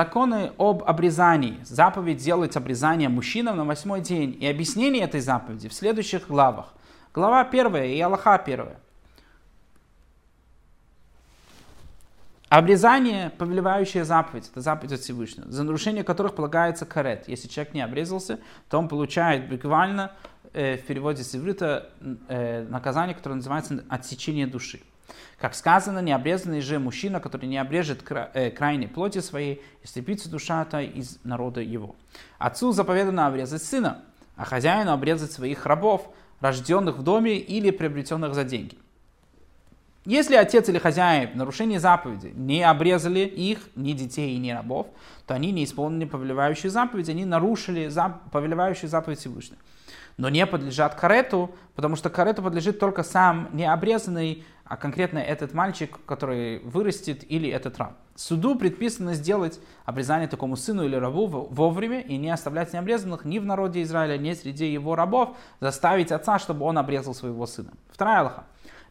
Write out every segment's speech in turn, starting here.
законы об обрезании. Заповедь делать обрезание мужчинам на восьмой день. И объяснение этой заповеди в следующих главах. Глава первая и Аллаха первая. Обрезание, повелевающая заповедь, это заповедь от Всевышнего, за нарушение которых полагается карет. Если человек не обрезался, то он получает буквально э, в переводе с иврита э, наказание, которое называется отсечение души. Как сказано, необрезанный же мужчина, который не обрежет кра, э, крайней плоти своей, истребится душа-то из народа его. Отцу заповедано обрезать сына, а хозяину обрезать своих рабов, рожденных в доме или приобретенных за деньги. Если отец или хозяин в нарушении заповеди не обрезали их, ни детей, ни рабов, то они не исполнили повелевающие заповеди, они нарушили зап- повелевающую заповедь Всевышнего. Но не подлежат карету, потому что карету подлежит только сам необрезанный, а конкретно этот мальчик, который вырастет, или этот раб. Суду предписано сделать обрезание такому сыну или рабу вовремя и не оставлять необрезанных ни в народе Израиля, ни среди его рабов, заставить отца, чтобы он обрезал своего сына. Вторая Аллаха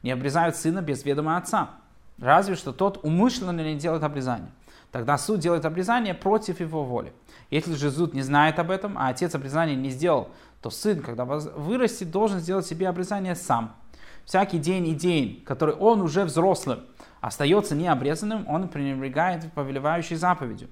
не обрезают сына без ведома отца. Разве что тот умышленно не делает обрезание. Тогда суд делает обрезание против его воли. Если же суд не знает об этом, а отец обрезание не сделал, то сын, когда вырастет, должен сделать себе обрезание сам. Всякий день и день, который он уже взрослым, остается необрезанным, он пренебрегает повелевающей заповедью.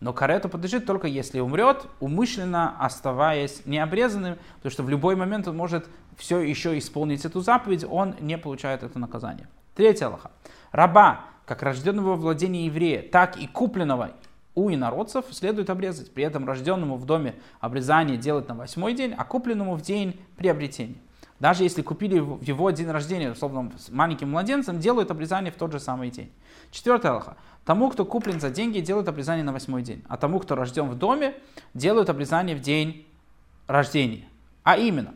Но карету подлежит только если умрет, умышленно оставаясь необрезанным, потому что в любой момент он может все еще исполнить эту заповедь, он не получает это наказание. Третья Аллаха. Раба, как рожденного во владении еврея, так и купленного у инородцев следует обрезать. При этом рожденному в доме обрезание делать на восьмой день, а купленному в день приобретения. Даже если купили в его день рождения, условно, с маленьким младенцем, делают обрезание в тот же самый день. Четвертая Аллаха. Тому, кто куплен за деньги, делают обрезание на восьмой день. А тому, кто рожден в доме, делают обрезание в день рождения. А именно,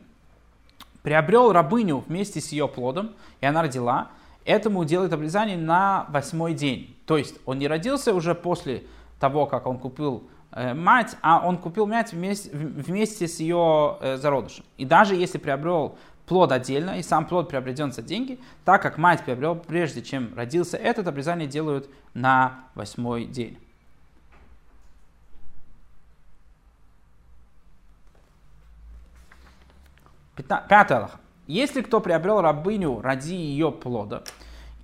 приобрел рабыню вместе с ее плодом, и она родила, этому делают обрезание на восьмой день. То есть он не родился уже после того, как он купил э, мать, а он купил мать вместе, вместе с ее э, зародышем. И даже если приобрел плод отдельно, и сам плод приобретен за деньги, так как мать приобрел прежде, чем родился этот, обрезание делают на восьмой день. Пятый Аллах. Если кто приобрел рабыню ради ее плода,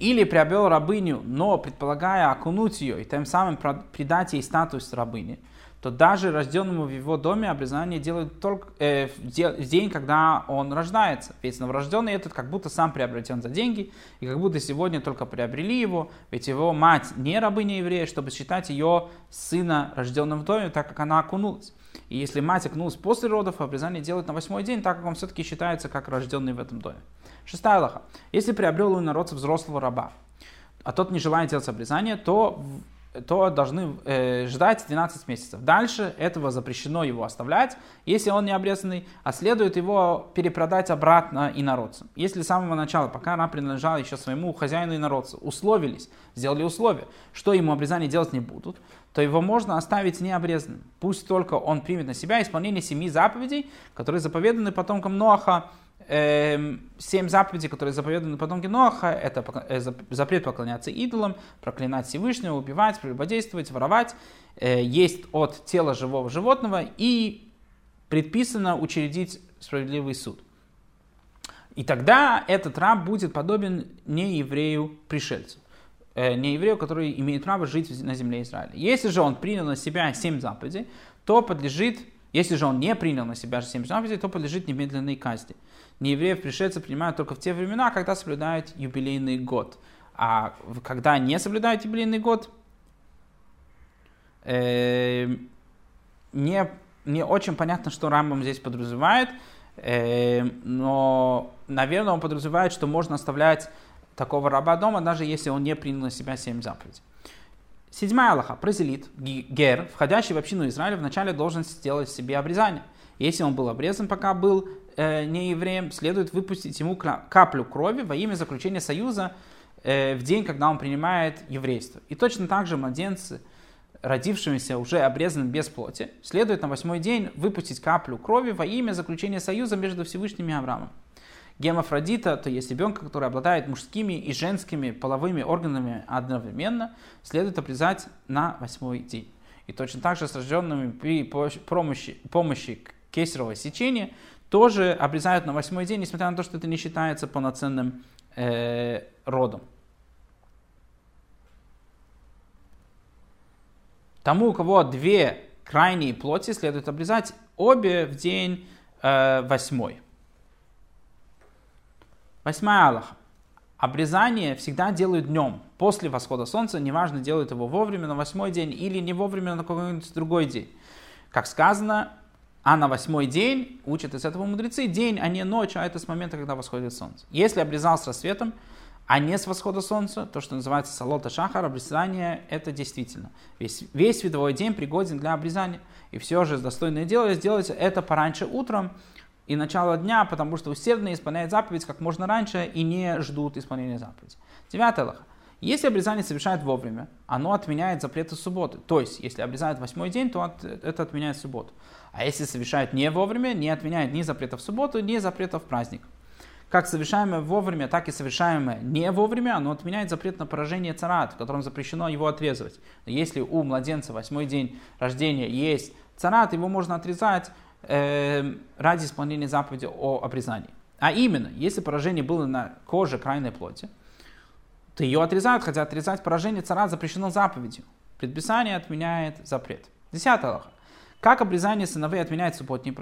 или приобрел рабыню, но предполагая окунуть ее и тем самым придать ей статус рабыни, то даже рожденному в его доме обрезание делают только э, в, день, когда он рождается. Ведь новорожденный этот как будто сам приобретен за деньги, и как будто сегодня только приобрели его, ведь его мать не рабыня еврея, чтобы считать ее сына, рожденным в доме, так как она окунулась. И если мать окунулась после родов, обрезание делают на восьмой день, так как он все-таки считается как рожденный в этом доме. Шестая Аллаха. Если приобрел у народца взрослого раба, а тот не желает делать обрезание, то то должны э, ждать 12 месяцев. Дальше этого запрещено его оставлять, если он не обрезанный, а следует его перепродать обратно инородцам. Если с самого начала, пока она принадлежала еще своему хозяину инородцу, условились, сделали условия, что ему обрезание делать не будут, то его можно оставить необрезанным. Пусть только он примет на себя исполнение семи заповедей, которые заповеданы потомкам Ноаха семь заповедей, которые заповеданы потомки Ноаха, это э, запрет поклоняться идолам, проклинать Всевышнего, убивать, прелюбодействовать, воровать, э, есть от тела живого животного и предписано учредить справедливый суд. И тогда этот раб будет подобен не еврею-пришельцу, э, не еврею, который имеет право жить на земле Израиля. Если же он принял на себя семь заповедей, то подлежит, если же он не принял на себя семь заповедей, то подлежит немедленной казни неевреев пришельцы принимают только в те времена, когда соблюдают юбилейный год. А когда не соблюдают юбилейный год, э, не, не очень понятно, что Рамбам здесь подразумевает, э, но, наверное, он подразумевает, что можно оставлять такого раба дома, даже если он не принял на себя семь заповедей. Седьмая Аллаха. Прозелит, гер, входящий в общину Израиля, вначале должен сделать себе обрезание. Если он был обрезан, пока был э, не евреем, следует выпустить ему каплю крови во имя заключения союза э, в день, когда он принимает еврейство. И точно так же младенцы, родившимися уже обрезанным без плоти, следует на восьмой день выпустить каплю крови во имя заключения союза между Всевышним и Авраамом. Гемофродита, то есть ребенка, который обладает мужскими и женскими половыми органами одновременно, следует обрезать на восьмой день. И точно так же с рожденными при помощи, помощи кесарево сечения тоже обрезают на восьмой день, несмотря на то, что это не считается полноценным э, родом. Тому, у кого две крайние плоти, следует обрезать обе в день э, восьмой. Восьмая Аллаха. Обрезание всегда делают днем, после восхода солнца, неважно, делают его вовремя на восьмой день или не вовремя на какой-нибудь другой день. Как сказано, а на восьмой день, учат из этого мудрецы, день, а не ночь, а это с момента, когда восходит солнце. Если обрезал с рассветом, а не с восхода солнца, то, что называется салота шахар, обрезание, это действительно. Весь, весь световой день пригоден для обрезания. И все же достойное дело сделать это пораньше утром, и начало дня, потому что усердно исполняют заповедь как можно раньше и не ждут исполнения заповеди. Девятое лоха. Если обрезание совершают вовремя, оно отменяет запреты субботы. То есть, если обрезают восьмой день, то от, это отменяет субботу. А если совершают не вовремя, не отменяет ни запретов в субботу, ни запретов в праздник. Как совершаемое вовремя, так и совершаемое не вовремя, оно отменяет запрет на поражение царат, в котором запрещено его отрезывать. Если у младенца восьмой день рождения есть царат, его можно отрезать э, ради исполнения заповеди о обрезании. А именно, если поражение было на коже крайней плоти, то ее отрезают, хотя отрезать поражение цара запрещено заповедью. Предписание отменяет запрет. Десятая лоха. Как обрезание сыновей отменяет субботний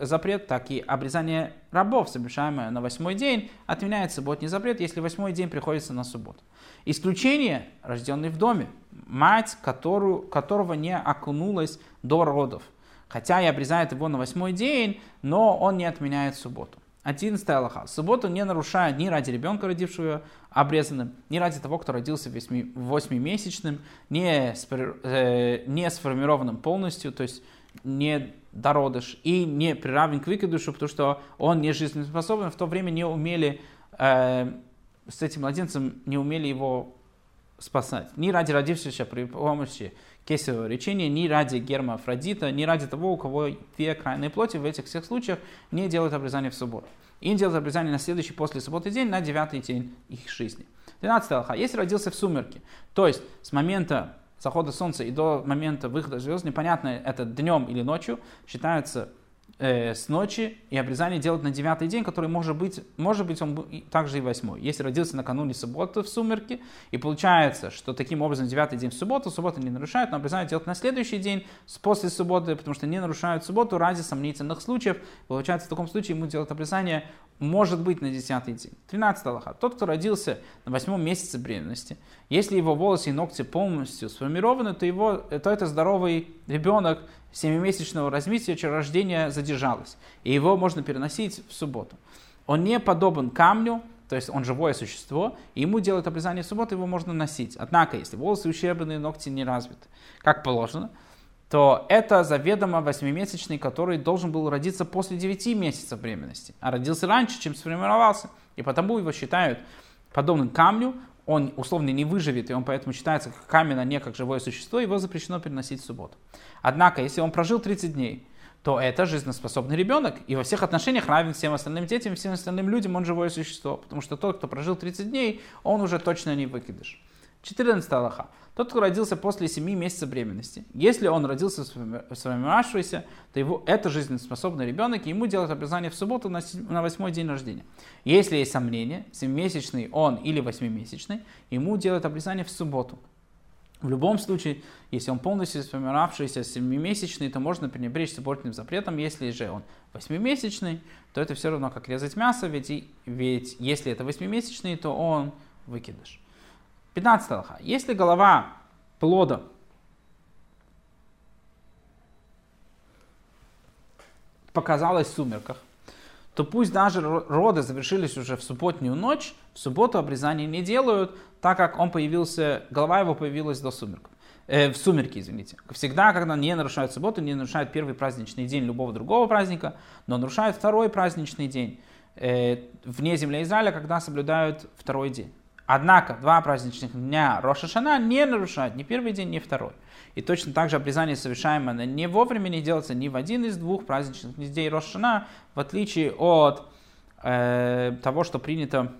запрет, так и обрезание рабов, совершаемое на восьмой день, отменяет субботний запрет, если восьмой день приходится на субботу. Исключение, рожденный в доме, мать, которую, которого не окунулась до родов – Хотя и обрезает его на восьмой день, но он не отменяет субботу. 11 Аллаха. Субботу не нарушает ни ради ребенка, родившего обрезанным, ни ради того, кто родился восьмимесячным, не, э, не сформированным полностью, то есть не дородыш и не приравнен к выкидышу, потому что он не жизнеспособен. В то время не умели э, с этим младенцем, не умели его спасать. Ни ради родившегося при помощи кесарево речения ни ради гермафродита, ни ради того, у кого две крайние плоти, в этих всех случаях не делают обрезание в субботу. И делают обрезание на следующий после субботы день, на девятый день их жизни. 12 алха. Если родился в сумерке, то есть с момента захода солнца и до момента выхода звезд, непонятно это днем или ночью, считается э, с ночи, и обрезание делать на девятый день, который может быть, может быть он также и восьмой. Если родился накануне субботы в сумерке, и получается, что таким образом девятый день в субботу, суббота не нарушает, но обрезание делать на следующий день после субботы, потому что не нарушают субботу ради сомнительных случаев. Получается, в таком случае ему делать обрезание может быть на десятый день. 13 Аллаха. Тот, кто родился на восьмом месяце беременности, если его волосы и ногти полностью сформированы, то, его, то это здоровый ребенок семимесячного развития, чье рождение задержалось. И его можно переносить в субботу. Он не подобен камню, то есть он живое существо, и ему делают обрезание в субботу, его можно носить. Однако, если волосы ущербные, ногти не развиты, как положено, то это заведомо восьмимесячный, который должен был родиться после 9 месяцев беременности, а родился раньше, чем сформировался. И потому его считают подобным камню, он условно не выживет, и он поэтому считается как камень, а не как живое существо, его запрещено переносить в субботу. Однако, если он прожил 30 дней, то это жизнеспособный ребенок, и во всех отношениях равен всем остальным детям, всем остальным людям, он живое существо, потому что тот, кто прожил 30 дней, он уже точно не выкидыш. 14 Аллаха. Тот, кто родился после 7 месяцев беременности, если он родился сформировавшийся, то его, это жизнеспособный ребенок, и ему делают обрезание в субботу на, на 8 день рождения. Если есть сомнение, 7-месячный он или 8-месячный, ему делают обрезание в субботу. В любом случае, если он полностью сформировавшийся 7-месячный, то можно пренебречь субботным запретом. Если же он 8-месячный, то это все равно как резать мясо, ведь, ведь если это 8-месячный, то он выкидыш. 15 алха. Если голова плода показалась в сумерках, то пусть даже роды завершились уже в субботнюю ночь, в субботу обрезание не делают, так как он появился, голова его появилась до сумерков. Э, в сумерки, извините. Всегда, когда не нарушают субботу, не нарушают первый праздничный день любого другого праздника, но нарушают второй праздничный день э, вне земли Израиля, когда соблюдают второй день. Однако два праздничных дня Рошашана не нарушают ни первый день, ни второй. И точно так же обрезание, совершаемое не вовремя, не делается ни в один из двух праздничных дней Рошашана, в отличие от э, того, что принято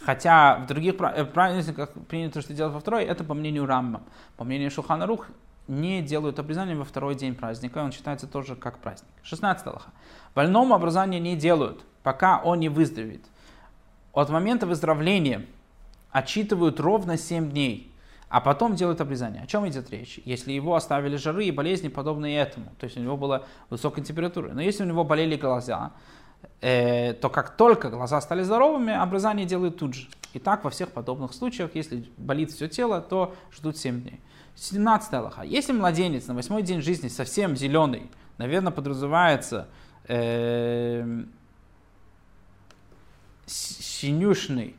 Хотя в других э, праздниках принято, что делать во второй, это по мнению Рамма. По мнению Шухана Рух, не делают обрезание во второй день праздника, он считается тоже как праздник. 16 Аллаха. Больному обрезание не делают, пока он не выздоровеет. От момента выздоровления отчитывают ровно 7 дней, а потом делают обрезание. О чем идет речь? Если его оставили жары и болезни, подобные этому, то есть у него была высокая температура, но если у него болели глаза, э, то как только глаза стали здоровыми, обрезание делают тут же. И так во всех подобных случаях, если болит все тело, то ждут 7 дней. 17 Аллаха. Если младенец на восьмой день жизни совсем зеленый, наверное, подразумевается э, синюшный,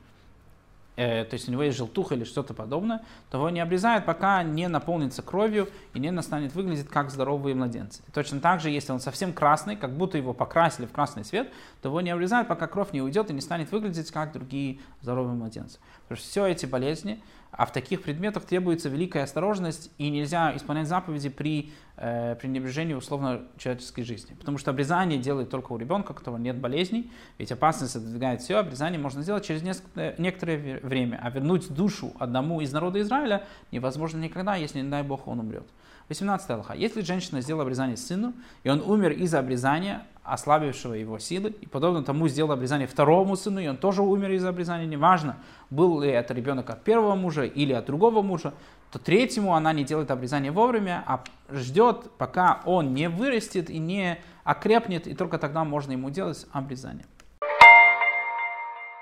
э, то есть у него есть желтуха или что-то подобное, то его не обрезают, пока не наполнится кровью и не настанет выглядеть как здоровые младенцы. Точно так же, если он совсем красный, как будто его покрасили в красный цвет, то его не обрезают, пока кровь не уйдет и не станет выглядеть как другие здоровые младенцы. Потому что все эти болезни, а в таких предметах требуется великая осторожность, и нельзя исполнять заповеди при э, пренебрежении условно человеческой жизни. Потому что обрезание делает только у ребенка, у которого нет болезней, ведь опасность отодвигает все, обрезание можно сделать через несколько, некоторое время, а вернуть душу одному из народа Израиля невозможно никогда, если, не дай Бог, он умрет. 18 Аллаха. Если женщина сделала обрезание сыну, и он умер из-за обрезания, ослабившего его силы, и подобно тому сделал обрезание второму сыну, и он тоже умер из-за обрезания, неважно, был ли это ребенок от первого мужа или от другого мужа, то третьему она не делает обрезание вовремя, а ждет, пока он не вырастет и не окрепнет, и только тогда можно ему делать обрезание.